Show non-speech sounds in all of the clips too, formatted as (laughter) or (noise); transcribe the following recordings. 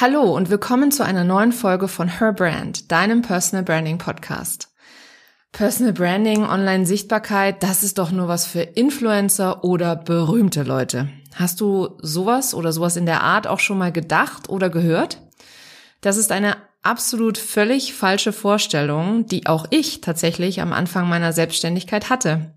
Hallo und willkommen zu einer neuen Folge von Her Brand, deinem Personal Branding Podcast. Personal Branding, Online-Sichtbarkeit, das ist doch nur was für Influencer oder berühmte Leute. Hast du sowas oder sowas in der Art auch schon mal gedacht oder gehört? Das ist eine absolut völlig falsche Vorstellung, die auch ich tatsächlich am Anfang meiner Selbstständigkeit hatte.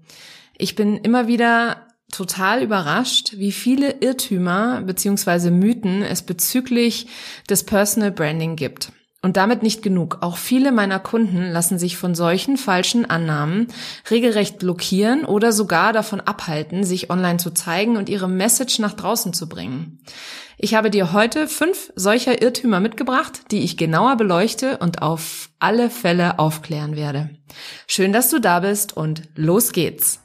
Ich bin immer wieder total überrascht, wie viele Irrtümer beziehungsweise Mythen es bezüglich des Personal Branding gibt. Und damit nicht genug. Auch viele meiner Kunden lassen sich von solchen falschen Annahmen regelrecht blockieren oder sogar davon abhalten, sich online zu zeigen und ihre Message nach draußen zu bringen. Ich habe dir heute fünf solcher Irrtümer mitgebracht, die ich genauer beleuchte und auf alle Fälle aufklären werde. Schön, dass du da bist und los geht's.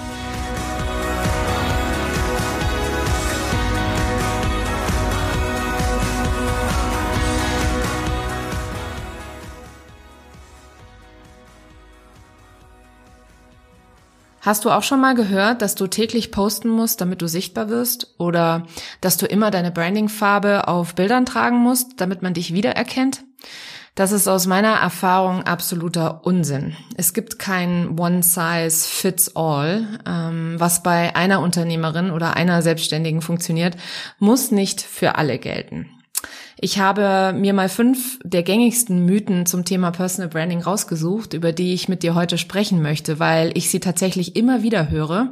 Hast du auch schon mal gehört, dass du täglich posten musst, damit du sichtbar wirst? Oder dass du immer deine Brandingfarbe auf Bildern tragen musst, damit man dich wiedererkennt? Das ist aus meiner Erfahrung absoluter Unsinn. Es gibt kein One-Size-Fits-All. Ähm, was bei einer Unternehmerin oder einer Selbstständigen funktioniert, muss nicht für alle gelten. Ich habe mir mal fünf der gängigsten Mythen zum Thema Personal Branding rausgesucht, über die ich mit dir heute sprechen möchte, weil ich sie tatsächlich immer wieder höre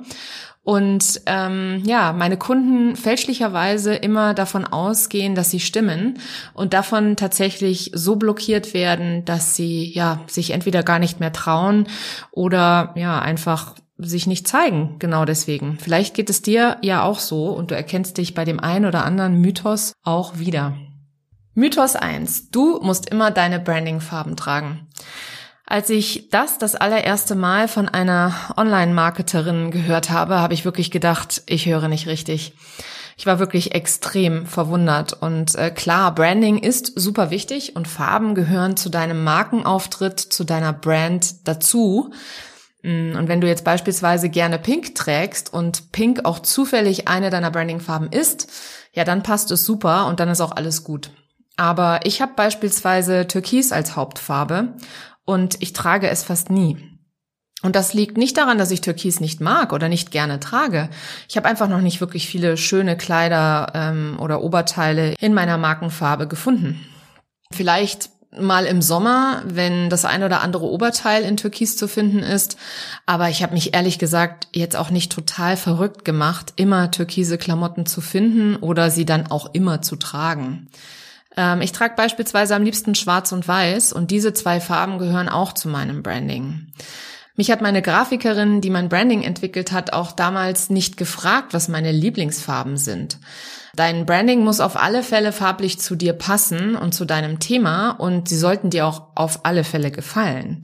und ähm, ja, meine Kunden fälschlicherweise immer davon ausgehen, dass sie stimmen und davon tatsächlich so blockiert werden, dass sie ja sich entweder gar nicht mehr trauen oder ja einfach sich nicht zeigen, genau deswegen. Vielleicht geht es dir ja auch so und du erkennst dich bei dem einen oder anderen Mythos auch wieder. Mythos 1. Du musst immer deine Brandingfarben tragen. Als ich das das allererste Mal von einer Online-Marketerin gehört habe, habe ich wirklich gedacht, ich höre nicht richtig. Ich war wirklich extrem verwundert. Und äh, klar, Branding ist super wichtig und Farben gehören zu deinem Markenauftritt, zu deiner Brand dazu. Mm, und wenn du jetzt beispielsweise gerne Pink trägst und Pink auch zufällig eine deiner Brandingfarben ist, ja, dann passt es super und dann ist auch alles gut. Aber ich habe beispielsweise Türkis als Hauptfarbe und ich trage es fast nie. Und das liegt nicht daran, dass ich Türkis nicht mag oder nicht gerne trage. Ich habe einfach noch nicht wirklich viele schöne Kleider ähm, oder Oberteile in meiner Markenfarbe gefunden. Vielleicht mal im Sommer, wenn das ein oder andere Oberteil in Türkis zu finden ist. Aber ich habe mich ehrlich gesagt jetzt auch nicht total verrückt gemacht, immer türkise Klamotten zu finden oder sie dann auch immer zu tragen. Ähm, ich trage beispielsweise am liebsten schwarz und weiß und diese zwei Farben gehören auch zu meinem Branding. Mich hat meine Grafikerin, die mein Branding entwickelt hat, auch damals nicht gefragt, was meine Lieblingsfarben sind. Dein Branding muss auf alle Fälle farblich zu dir passen und zu deinem Thema und sie sollten dir auch auf alle Fälle gefallen.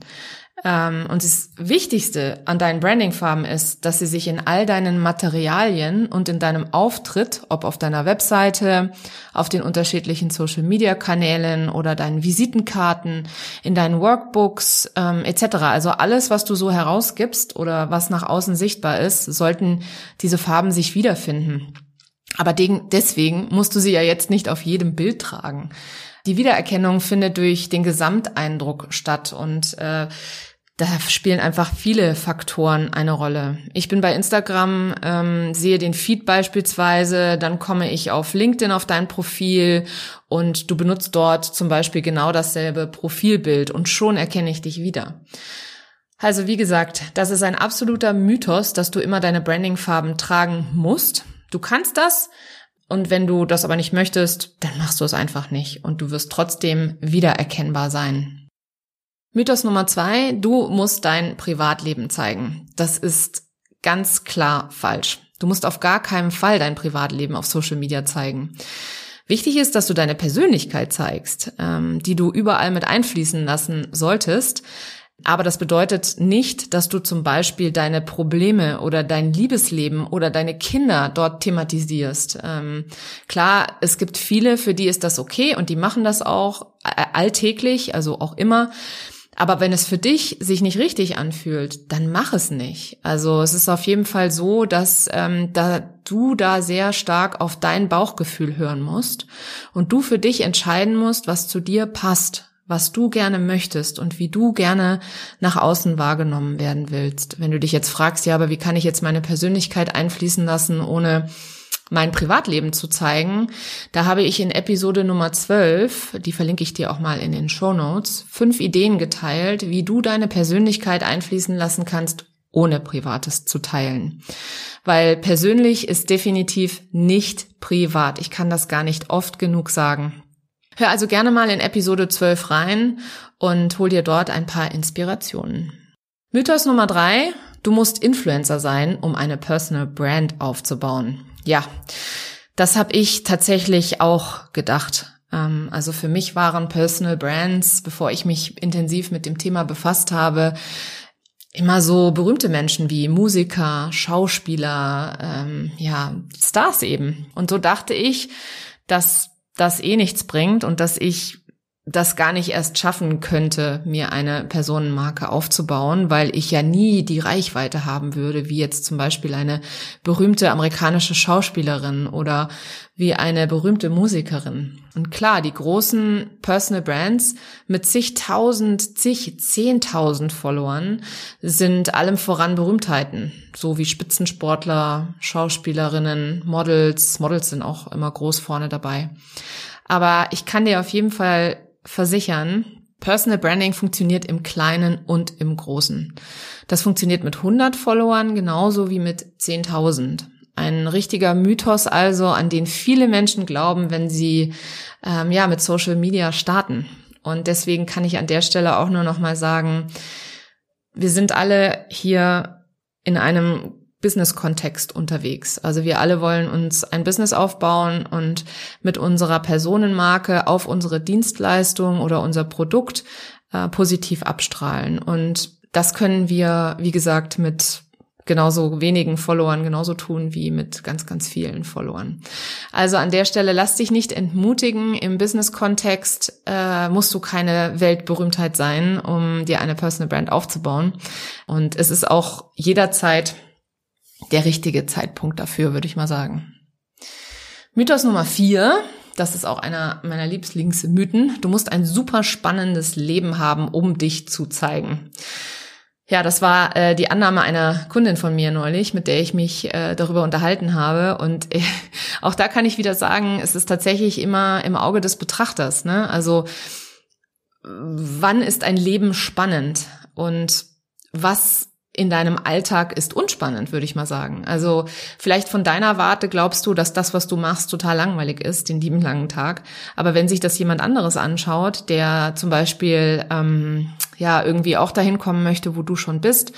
Ähm, und das Wichtigste an deinen Brandingfarben ist, dass sie sich in all deinen Materialien und in deinem Auftritt, ob auf deiner Webseite, auf den unterschiedlichen Social-Media-Kanälen oder deinen Visitenkarten, in deinen Workbooks ähm, etc., also alles, was du so herausgibst oder was nach außen sichtbar ist, sollten diese Farben sich wiederfinden. Aber deswegen musst du sie ja jetzt nicht auf jedem Bild tragen. Die Wiedererkennung findet durch den Gesamteindruck statt und äh, da spielen einfach viele Faktoren eine Rolle. Ich bin bei Instagram, ähm, sehe den Feed beispielsweise, dann komme ich auf LinkedIn auf dein Profil und du benutzt dort zum Beispiel genau dasselbe Profilbild und schon erkenne ich dich wieder. Also wie gesagt, das ist ein absoluter Mythos, dass du immer deine Brandingfarben tragen musst. Du kannst das und wenn du das aber nicht möchtest, dann machst du es einfach nicht und du wirst trotzdem wiedererkennbar sein. Mythos Nummer zwei, du musst dein Privatleben zeigen. Das ist ganz klar falsch. Du musst auf gar keinen Fall dein Privatleben auf Social Media zeigen. Wichtig ist, dass du deine Persönlichkeit zeigst, ähm, die du überall mit einfließen lassen solltest. Aber das bedeutet nicht, dass du zum Beispiel deine Probleme oder dein Liebesleben oder deine Kinder dort thematisierst. Ähm, klar, es gibt viele, für die ist das okay und die machen das auch äh, alltäglich, also auch immer. Aber wenn es für dich sich nicht richtig anfühlt, dann mach es nicht. Also es ist auf jeden Fall so, dass ähm, da du da sehr stark auf dein Bauchgefühl hören musst und du für dich entscheiden musst, was zu dir passt, was du gerne möchtest und wie du gerne nach außen wahrgenommen werden willst. Wenn du dich jetzt fragst, ja, aber wie kann ich jetzt meine Persönlichkeit einfließen lassen, ohne mein Privatleben zu zeigen. Da habe ich in Episode Nummer 12, die verlinke ich dir auch mal in den Show Notes, fünf Ideen geteilt, wie du deine Persönlichkeit einfließen lassen kannst, ohne Privates zu teilen. Weil persönlich ist definitiv nicht privat. Ich kann das gar nicht oft genug sagen. Hör also gerne mal in Episode 12 rein und hol dir dort ein paar Inspirationen. Mythos Nummer drei. Du musst Influencer sein, um eine Personal Brand aufzubauen ja, das habe ich tatsächlich auch gedacht. Ähm, also für mich waren Personal Brands, bevor ich mich intensiv mit dem Thema befasst habe, immer so berühmte Menschen wie Musiker, Schauspieler, ähm, ja, Stars eben. Und so dachte ich, dass das eh nichts bringt und dass ich das gar nicht erst schaffen könnte, mir eine Personenmarke aufzubauen, weil ich ja nie die Reichweite haben würde, wie jetzt zum Beispiel eine berühmte amerikanische Schauspielerin oder wie eine berühmte Musikerin. Und klar, die großen Personal Brands mit zigtausend, zig, zehntausend Followern sind allem voran Berühmtheiten, so wie Spitzensportler, Schauspielerinnen, Models. Models sind auch immer groß vorne dabei. Aber ich kann dir auf jeden Fall versichern, Personal Branding funktioniert im Kleinen und im Großen. Das funktioniert mit 100 Followern genauso wie mit 10.000. Ein richtiger Mythos also, an den viele Menschen glauben, wenn sie ähm, ja mit Social Media starten. Und deswegen kann ich an der Stelle auch nur noch mal sagen, wir sind alle hier in einem Business-Kontext unterwegs. Also wir alle wollen uns ein Business aufbauen und mit unserer Personenmarke auf unsere Dienstleistung oder unser Produkt äh, positiv abstrahlen. Und das können wir, wie gesagt, mit genauso wenigen Followern genauso tun wie mit ganz, ganz vielen Followern. Also an der Stelle lass dich nicht entmutigen. Im Business-Kontext äh, musst du keine Weltberühmtheit sein, um dir eine Personal Brand aufzubauen. Und es ist auch jederzeit der richtige Zeitpunkt dafür, würde ich mal sagen. Mythos Nummer vier, das ist auch einer meiner Lieblingsmythen. Du musst ein super spannendes Leben haben, um dich zu zeigen. Ja, das war äh, die Annahme einer Kundin von mir neulich, mit der ich mich äh, darüber unterhalten habe. Und äh, (laughs) auch da kann ich wieder sagen, es ist tatsächlich immer im Auge des Betrachters. Ne? Also wann ist ein Leben spannend und was in deinem Alltag ist unspannend, würde ich mal sagen. Also vielleicht von deiner Warte glaubst du, dass das, was du machst, total langweilig ist, den lieben langen Tag. Aber wenn sich das jemand anderes anschaut, der zum Beispiel ähm, ja irgendwie auch dahin kommen möchte, wo du schon bist,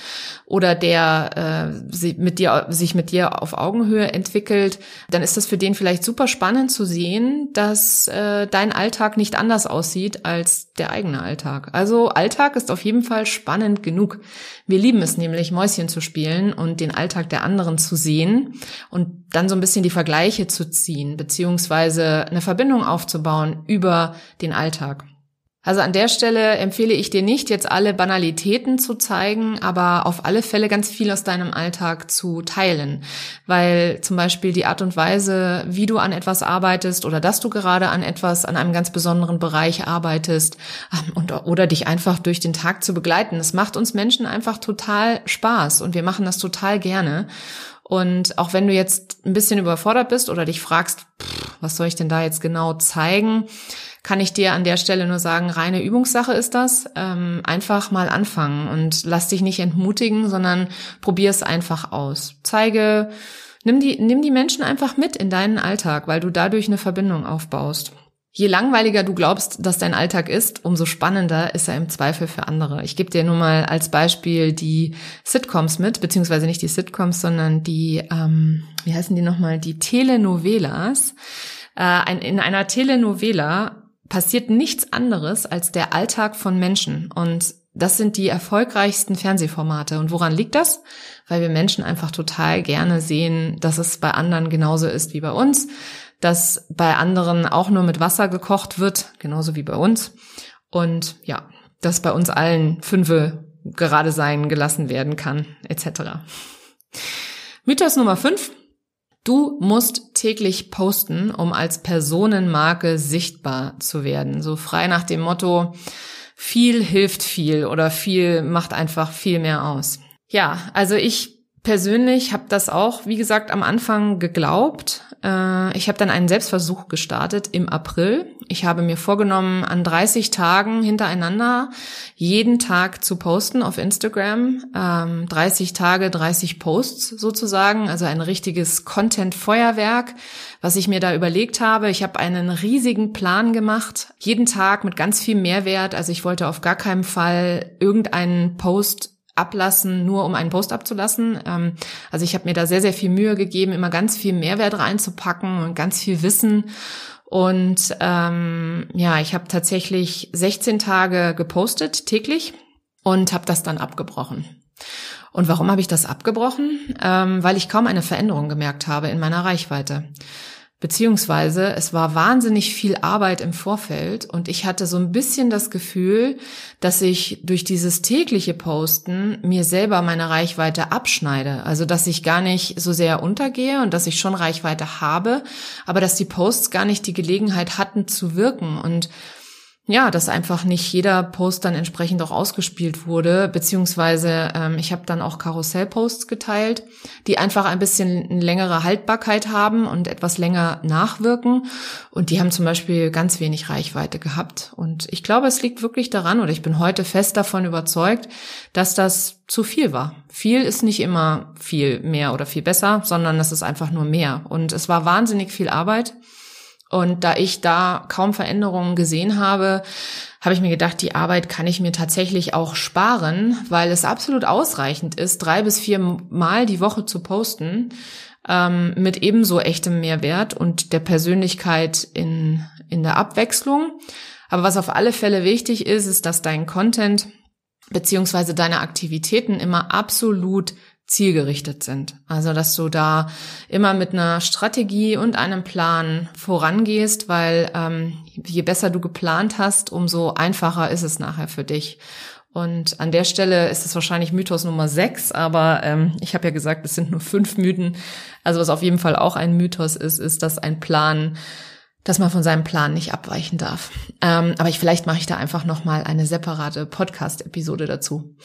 oder der äh, mit dir, sich mit dir auf Augenhöhe entwickelt, dann ist das für den vielleicht super spannend zu sehen, dass äh, dein Alltag nicht anders aussieht als der eigene Alltag. Also Alltag ist auf jeden Fall spannend genug. Wir lieben es nämlich, Mäuschen zu spielen und den Alltag der anderen zu sehen und dann so ein bisschen die Vergleiche zu ziehen, beziehungsweise eine Verbindung aufzubauen über den Alltag. Also an der Stelle empfehle ich dir nicht, jetzt alle Banalitäten zu zeigen, aber auf alle Fälle ganz viel aus deinem Alltag zu teilen. Weil zum Beispiel die Art und Weise, wie du an etwas arbeitest oder dass du gerade an etwas, an einem ganz besonderen Bereich arbeitest ähm, und, oder dich einfach durch den Tag zu begleiten, das macht uns Menschen einfach total Spaß und wir machen das total gerne. Und auch wenn du jetzt ein bisschen überfordert bist oder dich fragst, was soll ich denn da jetzt genau zeigen, kann ich dir an der Stelle nur sagen, reine Übungssache ist das. Ähm, einfach mal anfangen und lass dich nicht entmutigen, sondern probier es einfach aus. Zeige, nimm die, nimm die Menschen einfach mit in deinen Alltag, weil du dadurch eine Verbindung aufbaust. Je langweiliger du glaubst, dass dein Alltag ist, umso spannender ist er im Zweifel für andere. Ich gebe dir nur mal als Beispiel die Sitcoms mit, beziehungsweise nicht die Sitcoms, sondern die, ähm, wie heißen die nochmal, die Telenovelas. Äh, in einer Telenovela passiert nichts anderes als der Alltag von Menschen. Und das sind die erfolgreichsten Fernsehformate. Und woran liegt das? Weil wir Menschen einfach total gerne sehen, dass es bei anderen genauso ist wie bei uns, dass bei anderen auch nur mit Wasser gekocht wird, genauso wie bei uns. Und ja, dass bei uns allen Fünfe gerade sein gelassen werden kann, etc. Mythos Nummer 5. Du musst täglich posten, um als Personenmarke sichtbar zu werden. So frei nach dem Motto, viel hilft viel oder viel macht einfach viel mehr aus. Ja, also ich persönlich habe das auch, wie gesagt, am Anfang geglaubt. Äh, ich habe dann einen Selbstversuch gestartet im April. Ich habe mir vorgenommen, an 30 Tagen hintereinander jeden Tag zu posten auf Instagram. 30 ähm, Tage, 30 Posts sozusagen, also ein richtiges Content-Feuerwerk, was ich mir da überlegt habe. Ich habe einen riesigen Plan gemacht, jeden Tag mit ganz viel Mehrwert. Also ich wollte auf gar keinen Fall irgendeinen Post ablassen, nur um einen Post abzulassen. Ähm, also ich habe mir da sehr, sehr viel Mühe gegeben, immer ganz viel Mehrwert reinzupacken und ganz viel Wissen. Und ähm, ja, ich habe tatsächlich 16 Tage gepostet täglich und habe das dann abgebrochen. Und warum habe ich das abgebrochen? Ähm, weil ich kaum eine Veränderung gemerkt habe in meiner Reichweite. Beziehungsweise es war wahnsinnig viel Arbeit im Vorfeld und ich hatte so ein bisschen das Gefühl, dass ich durch dieses tägliche Posten mir selber meine Reichweite abschneide. Also dass ich gar nicht so sehr untergehe und dass ich schon Reichweite habe, aber dass die Posts gar nicht die Gelegenheit hatten zu wirken. Und ja, dass einfach nicht jeder Post dann entsprechend auch ausgespielt wurde, beziehungsweise ähm, ich habe dann auch Karussellposts geteilt, die einfach ein bisschen längere Haltbarkeit haben und etwas länger nachwirken. Und die haben zum Beispiel ganz wenig Reichweite gehabt. Und ich glaube, es liegt wirklich daran, oder ich bin heute fest davon überzeugt, dass das zu viel war. Viel ist nicht immer viel mehr oder viel besser, sondern es ist einfach nur mehr. Und es war wahnsinnig viel Arbeit. Und da ich da kaum Veränderungen gesehen habe, habe ich mir gedacht, die Arbeit kann ich mir tatsächlich auch sparen, weil es absolut ausreichend ist, drei bis vier Mal die Woche zu posten ähm, mit ebenso echtem Mehrwert und der Persönlichkeit in, in der Abwechslung. Aber was auf alle Fälle wichtig ist, ist, dass dein Content beziehungsweise deine Aktivitäten immer absolut zielgerichtet sind. Also, dass du da immer mit einer Strategie und einem Plan vorangehst, weil ähm, je besser du geplant hast, umso einfacher ist es nachher für dich. Und an der Stelle ist es wahrscheinlich Mythos Nummer sechs, aber ähm, ich habe ja gesagt, es sind nur fünf Mythen. Also was auf jeden Fall auch ein Mythos ist, ist, dass ein Plan, dass man von seinem Plan nicht abweichen darf. Ähm, aber ich vielleicht mache ich da einfach noch mal eine separate Podcast-Episode dazu.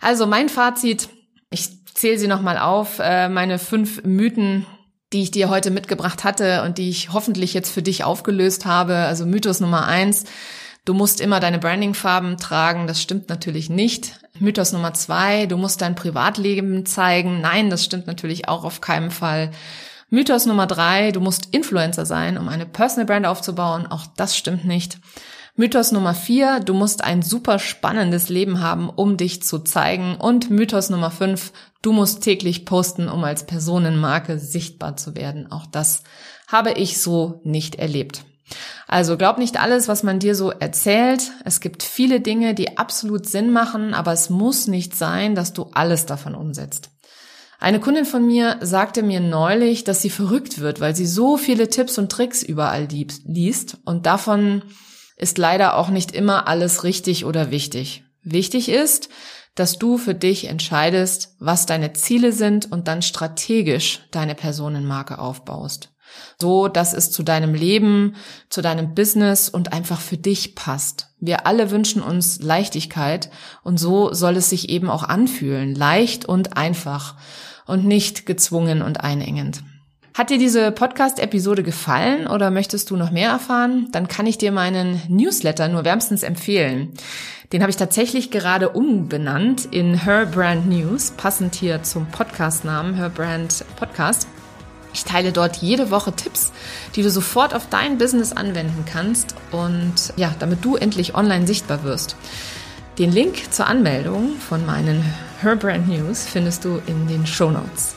Also mein Fazit: Ich zähle sie nochmal auf, äh, meine fünf Mythen, die ich dir heute mitgebracht hatte und die ich hoffentlich jetzt für dich aufgelöst habe. Also Mythos Nummer eins, du musst immer deine Brandingfarben tragen. Das stimmt natürlich nicht. Mythos Nummer zwei, du musst dein Privatleben zeigen. Nein, das stimmt natürlich auch auf keinen Fall. Mythos Nummer drei, du musst Influencer sein, um eine Personal Brand aufzubauen. Auch das stimmt nicht. Mythos Nummer vier, du musst ein super spannendes Leben haben, um dich zu zeigen. Und Mythos Nummer fünf, du musst täglich posten, um als Personenmarke sichtbar zu werden. Auch das habe ich so nicht erlebt. Also glaub nicht alles, was man dir so erzählt. Es gibt viele Dinge, die absolut Sinn machen, aber es muss nicht sein, dass du alles davon umsetzt. Eine Kundin von mir sagte mir neulich, dass sie verrückt wird, weil sie so viele Tipps und Tricks überall liest und davon ist leider auch nicht immer alles richtig oder wichtig. Wichtig ist, dass du für dich entscheidest, was deine Ziele sind und dann strategisch deine Personenmarke aufbaust. So, dass es zu deinem Leben, zu deinem Business und einfach für dich passt. Wir alle wünschen uns Leichtigkeit und so soll es sich eben auch anfühlen. Leicht und einfach und nicht gezwungen und einengend. Hat dir diese Podcast-Episode gefallen oder möchtest du noch mehr erfahren? Dann kann ich dir meinen Newsletter nur wärmstens empfehlen. Den habe ich tatsächlich gerade umbenannt in Her Brand News, passend hier zum Podcast-Namen Her Brand Podcast. Ich teile dort jede Woche Tipps, die du sofort auf dein Business anwenden kannst und ja, damit du endlich online sichtbar wirst. Den Link zur Anmeldung von meinen Her Brand News findest du in den Show Notes.